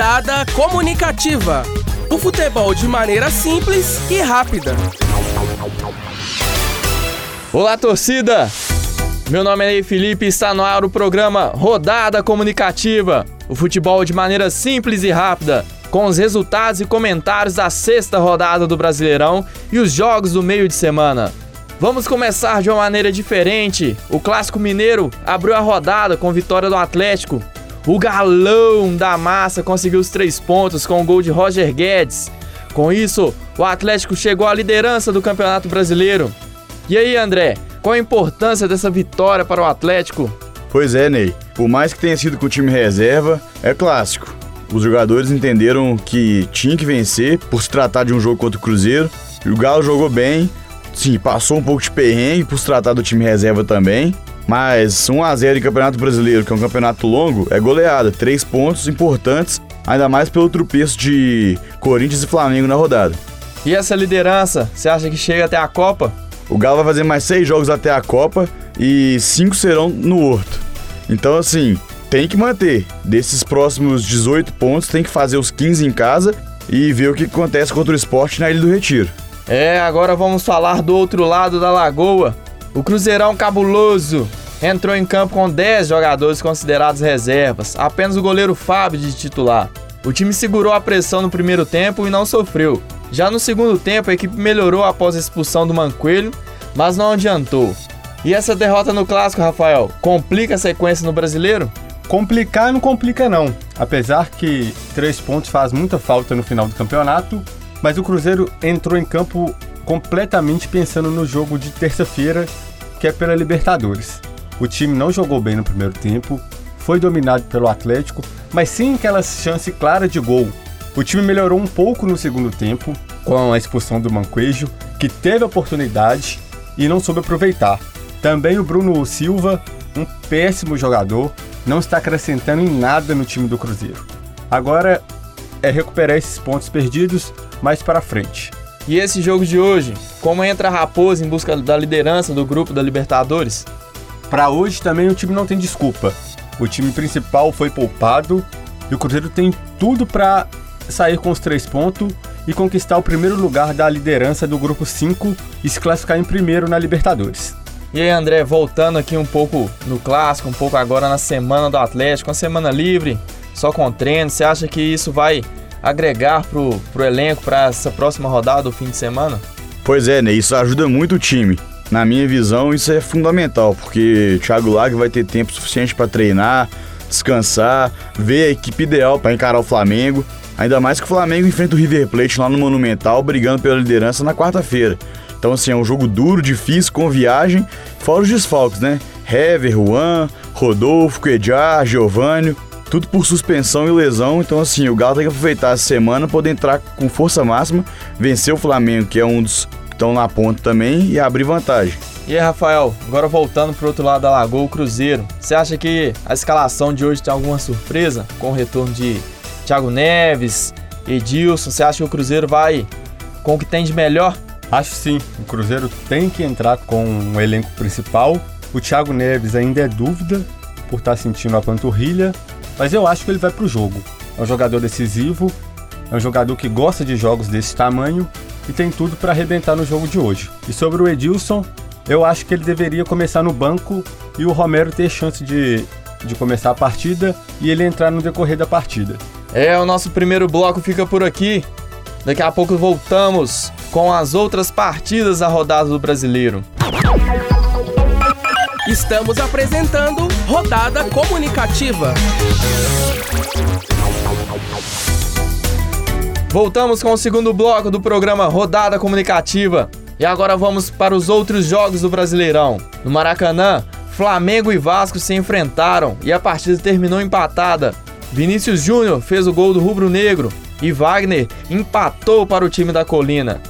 Rodada comunicativa. O futebol de maneira simples e rápida. Olá, torcida! Meu nome é Ney Felipe e está no ar o programa Rodada Comunicativa. O futebol de maneira simples e rápida, com os resultados e comentários da sexta rodada do Brasileirão e os jogos do meio de semana. Vamos começar de uma maneira diferente. O Clássico Mineiro abriu a rodada com vitória do Atlético. O galão da massa conseguiu os três pontos com o gol de Roger Guedes. Com isso, o Atlético chegou à liderança do Campeonato Brasileiro. E aí, André, qual a importância dessa vitória para o Atlético? Pois é, Ney. Por mais que tenha sido com o time reserva, é clássico. Os jogadores entenderam que tinha que vencer por se tratar de um jogo contra o Cruzeiro. E o Galo jogou bem, Sim, passou um pouco de perrengue por se tratar do time reserva também. Mas 1x0 em Campeonato Brasileiro, que é um campeonato longo, é goleada. Três pontos importantes, ainda mais pelo tropeço de Corinthians e Flamengo na rodada. E essa liderança, você acha que chega até a Copa? O Galo vai fazer mais seis jogos até a Copa e cinco serão no Horto. Então, assim, tem que manter. Desses próximos 18 pontos, tem que fazer os 15 em casa e ver o que acontece contra o esporte na Ilha do Retiro. É, agora vamos falar do outro lado da lagoa. O Cruzeirão Cabuloso entrou em campo com 10 jogadores considerados reservas, apenas o goleiro Fábio de titular. O time segurou a pressão no primeiro tempo e não sofreu. Já no segundo tempo, a equipe melhorou após a expulsão do Mancoelho, mas não adiantou. E essa derrota no clássico, Rafael, complica a sequência no brasileiro? Complicar não complica não. Apesar que três pontos faz muita falta no final do campeonato, mas o Cruzeiro entrou em campo completamente pensando no jogo de terça-feira, que é pela Libertadores. O time não jogou bem no primeiro tempo, foi dominado pelo Atlético, mas sem aquela chance clara de gol. O time melhorou um pouco no segundo tempo, com a expulsão do Manquejo, que teve oportunidade e não soube aproveitar. Também o Bruno Silva, um péssimo jogador, não está acrescentando em nada no time do Cruzeiro. Agora é recuperar esses pontos perdidos mais para frente. E esse jogo de hoje, como entra a Raposa em busca da liderança do grupo da Libertadores? Para hoje também o time não tem desculpa. O time principal foi poupado e o Cruzeiro tem tudo para sair com os três pontos e conquistar o primeiro lugar da liderança do grupo 5 e se classificar em primeiro na Libertadores. E aí, André, voltando aqui um pouco no clássico, um pouco agora na semana do Atlético, uma semana livre, só com treino, você acha que isso vai agregar pro, pro elenco para essa próxima rodada do fim de semana? Pois é, né? Isso ajuda muito o time. Na minha visão, isso é fundamental, porque Thiago Lag vai ter tempo suficiente para treinar, descansar, ver a equipe ideal para encarar o Flamengo. Ainda mais que o Flamengo enfrenta o River Plate lá no Monumental, brigando pela liderança na quarta-feira. Então, assim, é um jogo duro, difícil, com viagem, fora os desfalques, né? Hever, Juan, Rodolfo, Quedjar, Giovanni tudo por suspensão e lesão. Então, assim, o Galo tem que aproveitar essa semana, poder entrar com força máxima, vencer o Flamengo, que é um dos estão na ponta também, e abrir vantagem. E aí, Rafael, agora voltando pro outro lado da Lagoa, o Cruzeiro. Você acha que a escalação de hoje tem alguma surpresa com o retorno de Thiago Neves, Edilson? Você acha que o Cruzeiro vai com o que tem de melhor? Acho sim. O Cruzeiro tem que entrar com o um elenco principal. O Thiago Neves ainda é dúvida por estar sentindo a panturrilha, mas eu acho que ele vai pro jogo. É um jogador decisivo, é um jogador que gosta de jogos desse tamanho e tem tudo para arrebentar no jogo de hoje. E sobre o Edilson, eu acho que ele deveria começar no banco e o Romero ter chance de, de começar a partida e ele entrar no decorrer da partida. É, o nosso primeiro bloco fica por aqui. Daqui a pouco voltamos com as outras partidas da rodada do Brasileiro. Estamos apresentando Rodada Comunicativa. Voltamos com o segundo bloco do programa Rodada Comunicativa. E agora vamos para os outros jogos do Brasileirão. No Maracanã, Flamengo e Vasco se enfrentaram e a partida terminou empatada. Vinícius Júnior fez o gol do Rubro Negro e Wagner empatou para o time da Colina.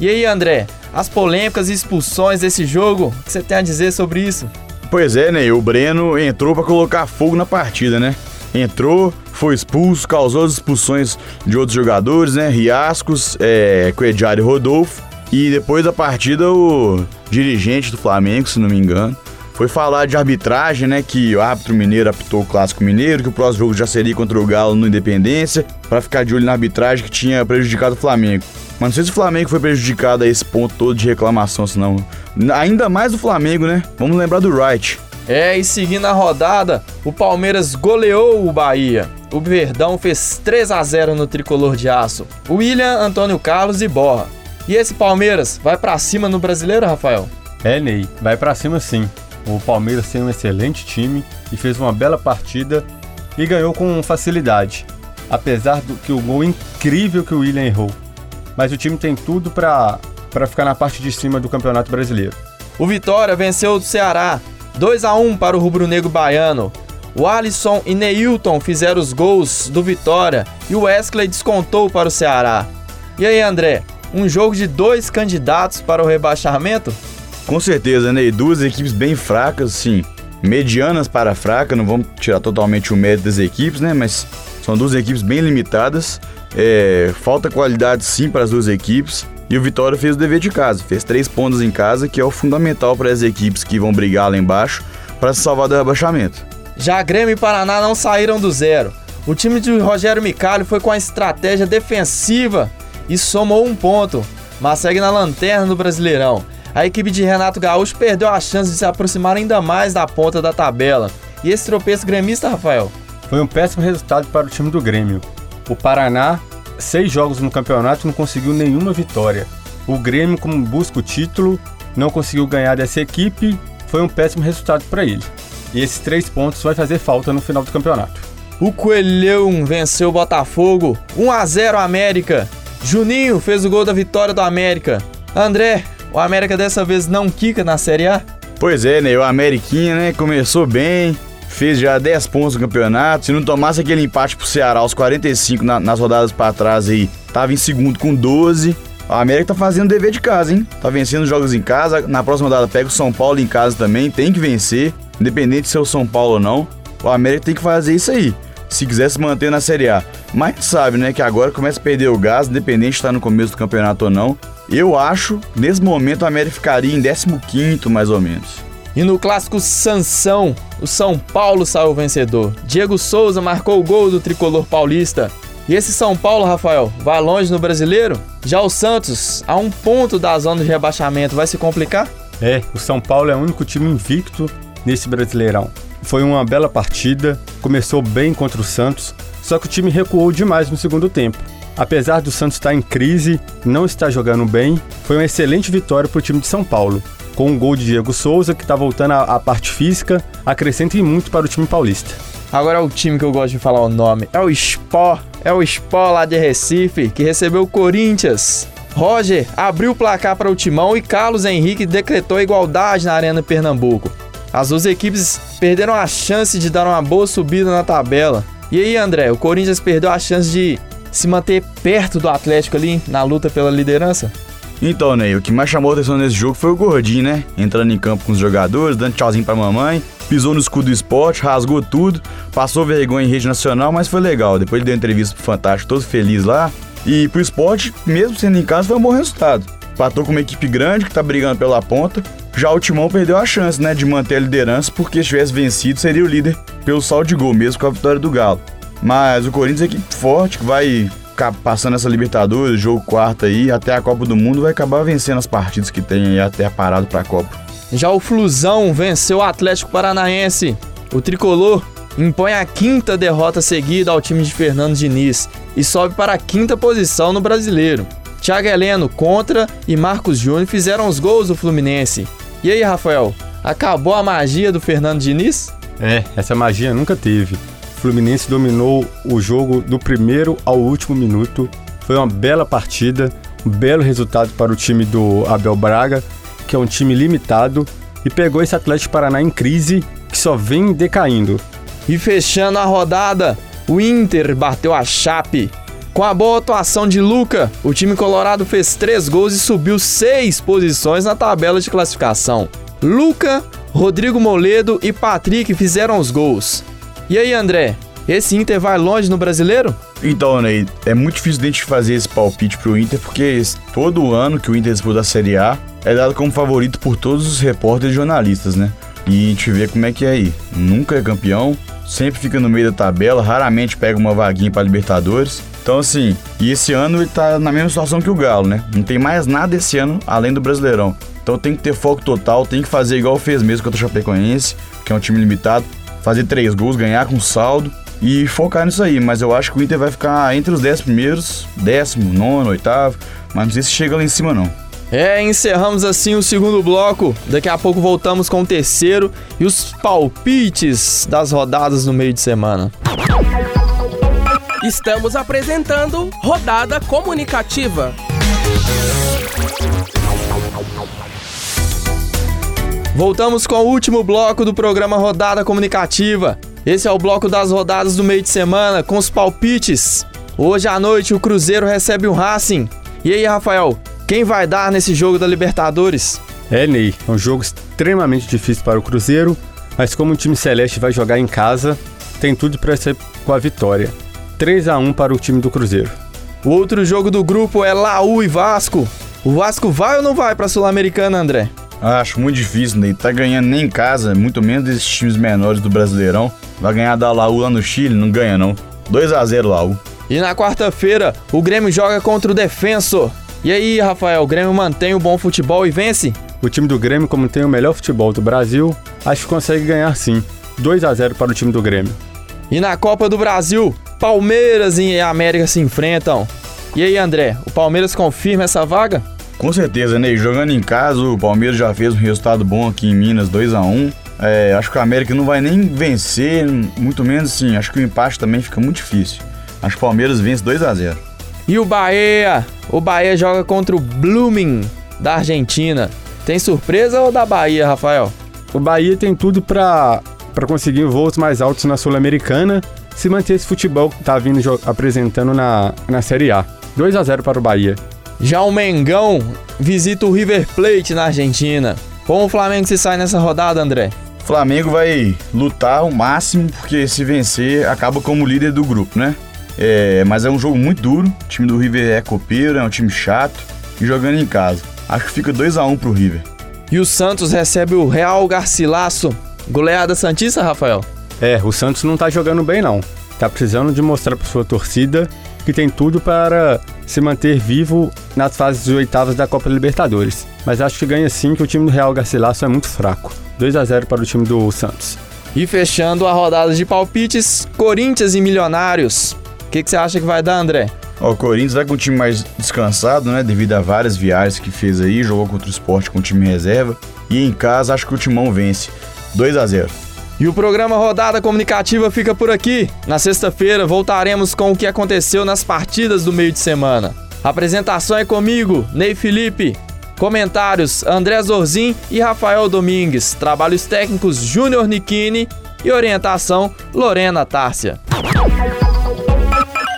E aí, André, as polêmicas e expulsões desse jogo, o que você tem a dizer sobre isso? Pois é, né? O Breno entrou para colocar fogo na partida, né? Entrou, foi expulso, causou as expulsões de outros jogadores, né? Riascos, é, Coediar e Rodolfo. E depois da partida, o dirigente do Flamengo, se não me engano, foi falar de arbitragem, né? Que o árbitro mineiro apitou o clássico mineiro, que o próximo jogo já seria contra o Galo no Independência, para ficar de olho na arbitragem que tinha prejudicado o Flamengo. Mas não sei se o Flamengo foi prejudicado a esse ponto todo de reclamação, senão. Ainda mais o Flamengo, né? Vamos lembrar do Wright. É, e seguindo a rodada, o Palmeiras goleou o Bahia. O Verdão fez 3 a 0 no tricolor de aço. William, Antônio Carlos e Borra. E esse Palmeiras vai para cima no Brasileiro, Rafael? É, Ney, vai para cima sim. O Palmeiras tem um excelente time e fez uma bela partida e ganhou com facilidade, apesar do que o gol incrível que o William errou. Mas o time tem tudo para ficar na parte de cima do Campeonato Brasileiro. O Vitória venceu o Ceará 2 a 1 para o rubro-negro baiano. O Alisson e Neilton fizeram os gols do Vitória e o Wesley descontou para o Ceará. E aí, André, um jogo de dois candidatos para o rebaixamento? Com certeza, né? E duas equipes bem fracas, sim. Medianas para fraca, não vamos tirar totalmente o mérito das equipes, né? Mas são duas equipes bem limitadas. É, falta qualidade sim para as duas equipes. E o Vitória fez o dever de casa, fez três pontos em casa, que é o fundamental para as equipes que vão brigar lá embaixo para se salvar do rebaixamento. Já Grêmio e Paraná não saíram do zero. O time de Rogério Micalho foi com a estratégia defensiva e somou um ponto, mas segue na lanterna do Brasileirão a equipe de Renato Gaúcho perdeu a chance de se aproximar ainda mais da ponta da tabela. E esse tropeço gremista, Rafael? Foi um péssimo resultado para o time do Grêmio. O Paraná, seis jogos no campeonato, não conseguiu nenhuma vitória. O Grêmio, como busca o título, não conseguiu ganhar dessa equipe, foi um péssimo resultado para ele. E esses três pontos vai fazer falta no final do campeonato. O Coelhão venceu o Botafogo, 1 a 0 América. Juninho fez o gol da vitória do América. André, o América dessa vez não quica na Série A? Pois é, né? O Ameriquinha, né? Começou bem, fez já 10 pontos no campeonato. Se não tomasse aquele empate pro Ceará aos 45 na, nas rodadas para trás aí, tava em segundo com 12. O América tá fazendo dever de casa, hein? Tá vencendo jogos em casa. Na próxima rodada pega o São Paulo em casa também. Tem que vencer, independente se é o São Paulo ou não. O América tem que fazer isso aí. Se quiser se manter na Série A. Mas sabe, né, que agora começa a perder o gás, independente de estar no começo do campeonato ou não. Eu acho, nesse momento, a América ficaria em 15 mais ou menos. E no clássico Sansão, o São Paulo saiu vencedor. Diego Souza marcou o gol do tricolor paulista. E esse São Paulo, Rafael, vai longe no brasileiro? Já o Santos, a um ponto da zona de rebaixamento, vai se complicar? É, o São Paulo é o único time invicto nesse brasileirão. Foi uma bela partida, começou bem contra o Santos, só que o time recuou demais no segundo tempo. Apesar do Santos estar em crise, não estar jogando bem, foi uma excelente vitória para o time de São Paulo. Com um gol de Diego Souza, que está voltando à parte física, acrescenta muito para o time paulista. Agora é o time que eu gosto de falar o nome. É o Sport. É o Sport lá de Recife, que recebeu o Corinthians. Roger abriu o placar para o Timão e Carlos Henrique decretou igualdade na Arena Pernambuco. As duas equipes perderam a chance de dar uma boa subida na tabela. E aí, André, o Corinthians perdeu a chance de se manter perto do Atlético ali na luta pela liderança? Então, Ney, o que mais chamou a atenção nesse jogo foi o Gordinho, né? Entrando em campo com os jogadores, dando tchauzinho pra mamãe, pisou no escudo do esporte, rasgou tudo, passou vergonha em rede nacional, mas foi legal. Depois ele deu entrevista pro Fantástico, todo feliz lá. E pro esporte, mesmo sendo em casa, foi um bom resultado. Patou com uma equipe grande que tá brigando pela ponta. Já o Timão perdeu a chance, né, de manter a liderança, porque se tivesse vencido, seria o líder pelo saldo de gol, mesmo com a vitória do Galo. Mas o Corinthians é equipe forte, que vai passando essa Libertadores, jogo quarto aí, até a Copa do Mundo, vai acabar vencendo as partidas que tem aí até a parada pra Copa. Já o Flusão venceu o Atlético Paranaense. O tricolor impõe a quinta derrota seguida ao time de Fernando Diniz e sobe para a quinta posição no brasileiro. Thiago Heleno contra e Marcos Júnior fizeram os gols do Fluminense. E aí, Rafael, acabou a magia do Fernando Diniz? É, essa magia nunca teve. Fluminense dominou o jogo do primeiro ao último minuto. Foi uma bela partida, um belo resultado para o time do Abel Braga, que é um time limitado, e pegou esse Atlético Paraná em crise que só vem decaindo. E fechando a rodada, o Inter bateu a Chape. Com a boa atuação de Luca, o time colorado fez três gols e subiu seis posições na tabela de classificação. Luca, Rodrigo Moledo e Patrick fizeram os gols. E aí, André? Esse Inter vai longe no brasileiro? Então, Ney, é muito difícil de gente fazer esse palpite pro Inter, porque todo ano que o Inter disputa a Série A é dado como favorito por todos os repórteres e jornalistas, né? e a gente vê como é que é aí. Nunca é campeão, sempre fica no meio da tabela, raramente pega uma vaguinha para Libertadores. Então, assim, e esse ano ele tá na mesma situação que o Galo, né? Não tem mais nada esse ano além do Brasileirão. Então tem que ter foco total, tem que fazer igual fez mesmo contra o Chapecoense, que é um time limitado, fazer três gols, ganhar com saldo e focar nisso aí. Mas eu acho que o Inter vai ficar entre os dez primeiros, décimo, nono, oitavo, mas não sei se chega lá em cima não. É, encerramos assim o segundo bloco. Daqui a pouco voltamos com o terceiro e os palpites das rodadas no meio de semana. Estamos apresentando Rodada Comunicativa. Voltamos com o último bloco do programa Rodada Comunicativa. Esse é o bloco das rodadas do meio de semana com os palpites. Hoje à noite o Cruzeiro recebe o Racing. E aí, Rafael, quem vai dar nesse jogo da Libertadores? É, Ney, é um jogo extremamente difícil para o Cruzeiro, mas como o time celeste vai jogar em casa, tem tudo para ser com a vitória. 3 a 1 para o time do Cruzeiro. O outro jogo do grupo é Laú e Vasco. O Vasco vai ou não vai para a Sul-Americana, André? Acho muito difícil, né? Tá ganhando nem em casa, muito menos desses times menores do Brasileirão. Vai ganhar da Laú lá no Chile? Não ganha não. 2 a 0 Laú. E na quarta-feira, o Grêmio joga contra o Defensor. E aí, Rafael, o Grêmio mantém o bom futebol e vence? O time do Grêmio, como tem o melhor futebol do Brasil, acho que consegue ganhar sim. 2 a 0 para o time do Grêmio. E na Copa do Brasil, Palmeiras e América se enfrentam. E aí, André, o Palmeiras confirma essa vaga? Com certeza, Ney. Jogando em casa, o Palmeiras já fez um resultado bom aqui em Minas, 2 a 1 é, Acho que o América não vai nem vencer, muito menos sim. Acho que o empate também fica muito difícil. Acho que o Palmeiras vence 2 a 0 E o Bahia? O Bahia joga contra o Blooming da Argentina. Tem surpresa ou da Bahia, Rafael? O Bahia tem tudo para para conseguir voos mais altos na Sul-Americana, se manter esse futebol que tá vindo apresentando na, na Série A. 2 a 0 para o Bahia. Já o Mengão visita o River Plate na Argentina. Como o Flamengo se sai nessa rodada, André? O Flamengo vai lutar o máximo, porque se vencer, acaba como líder do grupo, né? É, mas é um jogo muito duro. O time do River é copeiro, é um time chato e jogando em casa. Acho que fica 2 a 1 pro River. E o Santos recebe o Real Garcilasso. Goleada Santista, Rafael? É, o Santos não tá jogando bem não. Tá precisando de mostrar para sua torcida que tem tudo para se manter vivo nas fases de oitavas da Copa Libertadores. Mas acho que ganha sim que o time do Real Garcilaso é muito fraco. 2 a 0 para o time do Santos. E fechando a rodada de palpites, Corinthians e Milionários. O que, que, você acha que vai dar, André? O Corinthians vai com o time mais descansado, né? Devido a várias viagens que fez aí, jogou contra o esporte com o time reserva. E em casa, acho que o Timão vence. 2 a 0 e o programa Rodada Comunicativa fica por aqui. Na sexta-feira voltaremos com o que aconteceu nas partidas do meio de semana. Apresentação é comigo, Ney Felipe. Comentários: André Zorzin e Rafael Domingues. Trabalhos técnicos: Júnior Nikini. E orientação: Lorena Tárcia.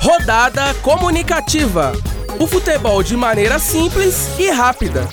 Rodada Comunicativa. O futebol de maneira simples e rápida.